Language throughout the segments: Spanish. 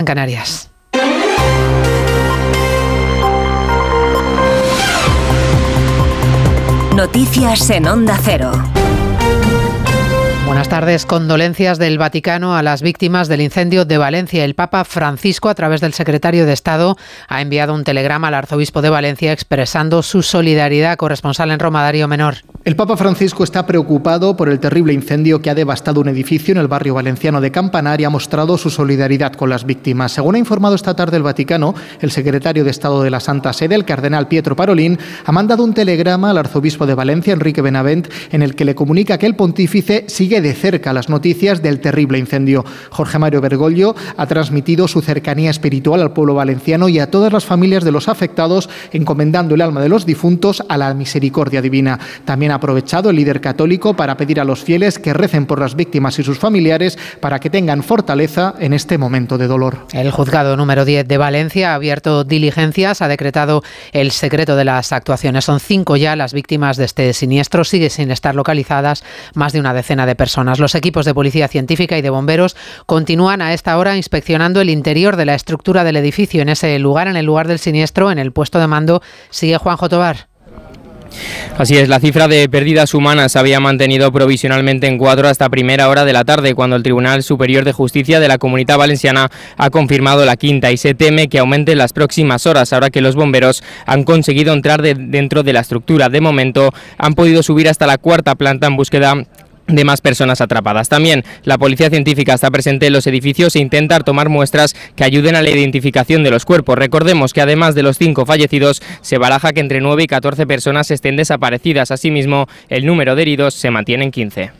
en Canarias. Noticias en Onda Cero. Buenas tardes. Condolencias del Vaticano a las víctimas del incendio de Valencia. El Papa Francisco, a través del secretario de Estado, ha enviado un telegrama al arzobispo de Valencia expresando su solidaridad. Corresponsal en Roma, Darío Menor. El Papa Francisco está preocupado por el terrible incendio que ha devastado un edificio en el barrio valenciano de Campanar y ha mostrado su solidaridad con las víctimas. Según ha informado esta tarde el Vaticano, el secretario de Estado de la Santa Sede, el cardenal Pietro Parolín, ha mandado un telegrama al arzobispo de Valencia, Enrique Benavent, en el que le comunica que el pontífice sigue de cerca las noticias del terrible incendio. Jorge Mario Bergoglio ha transmitido su cercanía espiritual al pueblo valenciano y a todas las familias de los afectados, encomendando el alma de los difuntos a la misericordia divina. También ha aprovechado el líder católico para pedir a los fieles que recen por las víctimas y sus familiares para que tengan fortaleza en este momento de dolor. El juzgado número 10 de Valencia ha abierto diligencias, ha decretado el secreto de las actuaciones. Son cinco ya las víctimas de este siniestro, sigue sin estar localizadas más de una decena de personas los equipos de policía científica y de bomberos continúan a esta hora inspeccionando el interior de la estructura del edificio. En ese lugar, en el lugar del siniestro, en el puesto de mando, sigue Juanjo Tobar. Así es, la cifra de pérdidas humanas se había mantenido provisionalmente en cuatro hasta primera hora de la tarde, cuando el Tribunal Superior de Justicia de la Comunidad Valenciana ha confirmado la quinta y se teme que aumente en las próximas horas, ahora que los bomberos han conseguido entrar dentro de la estructura. De momento han podido subir hasta la cuarta planta en búsqueda de más personas atrapadas. También la policía científica está presente en los edificios e intenta tomar muestras que ayuden a la identificación de los cuerpos. Recordemos que además de los cinco fallecidos, se baraja que entre 9 y 14 personas estén desaparecidas. Asimismo, el número de heridos se mantiene en 15.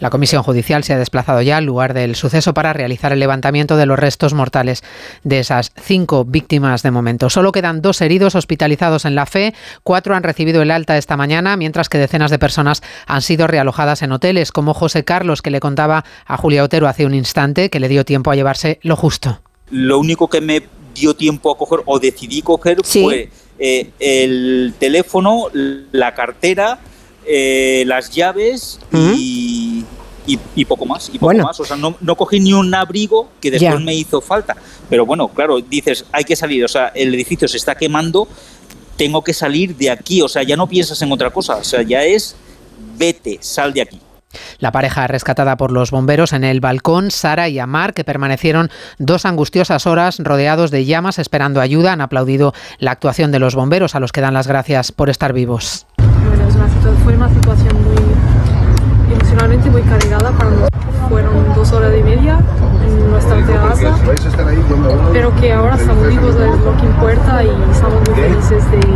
La comisión judicial se ha desplazado ya al lugar del suceso para realizar el levantamiento de los restos mortales de esas cinco víctimas de momento. Solo quedan dos heridos hospitalizados en la fe, cuatro han recibido el alta esta mañana, mientras que decenas de personas han sido realojadas en hoteles como José Carlos, que le contaba a Julia Otero hace un instante, que le dio tiempo a llevarse lo justo. Lo único que me dio tiempo a coger o decidí coger fue eh, el teléfono, la cartera, eh, las llaves y, poco más. Y poco más. O sea, no, cogí ni un abrigo que después me hizo falta. Pero bueno, claro, dices, hay que salir. O sea, el edificio se está quemando, tengo que salir de aquí. O sea, ya no piensas en otra cosa. O sea, ya es, vete, sal de aquí. La pareja rescatada por los bomberos en el balcón, Sara y Amar, que permanecieron dos angustiosas horas rodeados de llamas esperando ayuda, han aplaudido la actuación de los bomberos, a los que dan las gracias por estar vivos. fue una situación muy emocionalmente muy cargada para nosotros. Fueron dos horas y media en nuestra terraza, pero que ahora estamos vivos es lo que importa y estamos muy felices de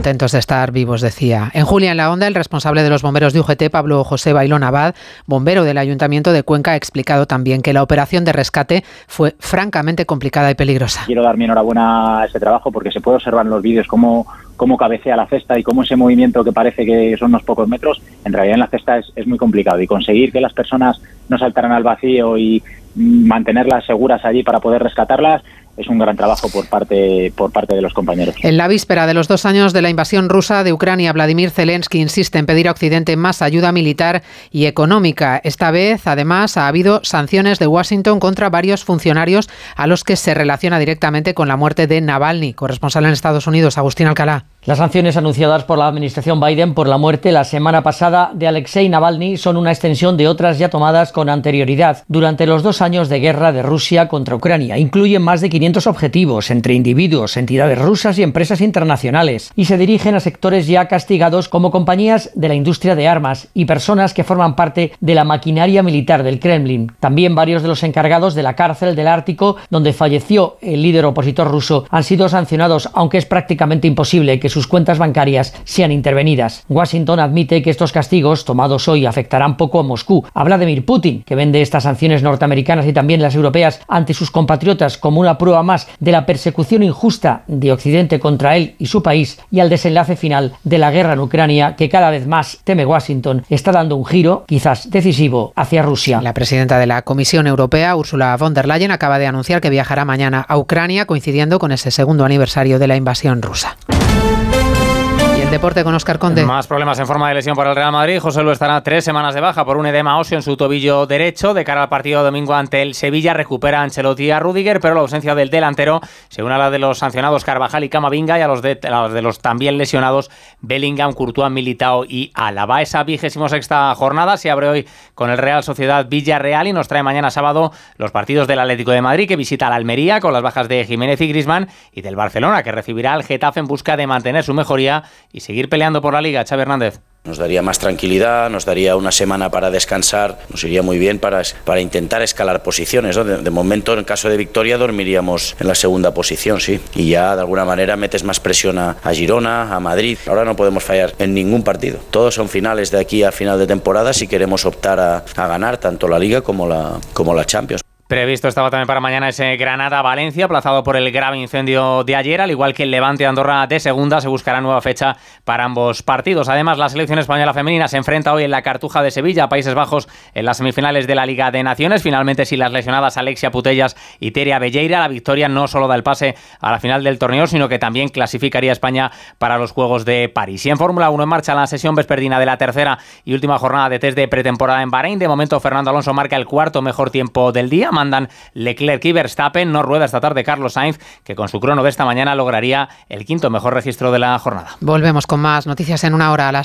Contentos de estar vivos, decía. En Julia en la Onda, el responsable de los bomberos de UGT, Pablo José Bailón Abad, bombero del Ayuntamiento de Cuenca, ha explicado también que la operación de rescate fue francamente complicada y peligrosa. Quiero dar mi enhorabuena a ese trabajo porque se puede observar en los vídeos cómo, cómo cabecea la cesta y cómo ese movimiento que parece que son unos pocos metros, en realidad en la cesta es, es muy complicado y conseguir que las personas no saltaran al vacío y mantenerlas seguras allí para poder rescatarlas es un gran trabajo por parte, por parte de los compañeros. En la víspera de los dos años de la invasión rusa de Ucrania, Vladimir Zelensky insiste en pedir a Occidente más ayuda militar y económica. Esta vez, además, ha habido sanciones de Washington contra varios funcionarios a los que se relaciona directamente con la muerte de Navalny. Corresponsal en Estados Unidos, Agustín Alcalá. Las sanciones anunciadas por la administración Biden por la muerte la semana pasada de Alexei Navalny son una extensión de otras ya tomadas con anterioridad durante los dos años de guerra de Rusia contra Ucrania. Incluyen más de 500 objetivos entre individuos, entidades rusas y empresas internacionales y se dirigen a sectores ya castigados como compañías de la industria de armas y personas que forman parte de la maquinaria militar del Kremlin. También varios de los encargados de la cárcel del Ártico donde falleció el líder opositor ruso han sido sancionados, aunque es prácticamente imposible que sus cuentas bancarias sean intervenidas. Washington admite que estos castigos tomados hoy afectarán poco a Moscú. Vladimir Putin, que vende estas sanciones norteamericanas y también las europeas ante sus compatriotas como una prueba más de la persecución injusta de Occidente contra él y su país y al desenlace final de la guerra en Ucrania que cada vez más teme Washington está dando un giro, quizás decisivo, hacia Rusia. La presidenta de la Comisión Europea, Ursula von der Leyen, acaba de anunciar que viajará mañana a Ucrania coincidiendo con ese segundo aniversario de la invasión rusa deporte con Oscar Conde. Más problemas en forma de lesión para el Real Madrid. José Lu estará tres semanas de baja por un edema óseo en su tobillo derecho. De cara al partido domingo ante el Sevilla, recupera Ancelotti a Rudiger, pero la ausencia del delantero se a la de los sancionados Carvajal y Camavinga y a los de, de los también lesionados Bellingham, Courtois, Militao y Alaba. Esa vigésimo sexta jornada se abre hoy con el Real Sociedad Villarreal y nos trae mañana sábado los partidos del Atlético de Madrid que visita la Almería con las bajas de Jiménez y Grisman y del Barcelona que recibirá al Getafe en busca de mantener su mejoría y seguir peleando por la liga. Xavi Hernández. Nos daría más tranquilidad, nos daría una semana para descansar, nos iría muy bien para, para intentar escalar posiciones. De, momento, en caso de victoria, dormiríamos en la segunda posición, sí. Y ya de alguna manera metes más presión a, Girona, a Madrid. Ahora no podemos fallar en ningún partido. Todos son finales de aquí a final de temporada si queremos optar a, a ganar tanto la Liga como la, como la Champions. Previsto estaba también para mañana ese Granada-Valencia, aplazado por el grave incendio de ayer, al igual que el Levante Andorra de segunda, se buscará nueva fecha para ambos partidos. Además, la selección española femenina se enfrenta hoy en la Cartuja de Sevilla, Países Bajos, en las semifinales de la Liga de Naciones. Finalmente, si las lesionadas Alexia Putellas y Teria Belleira, la victoria no solo da el pase a la final del torneo, sino que también clasificaría a España para los Juegos de París. Y en Fórmula 1 en marcha la sesión vesperdina de la tercera y última jornada de test de pretemporada en Bahrein. De momento, Fernando Alonso marca el cuarto mejor tiempo del día mandan Leclerc y Verstappen. No rueda esta tarde Carlos Sainz, que con su crono de esta mañana lograría el quinto mejor registro de la jornada. Volvemos con más noticias en una hora a las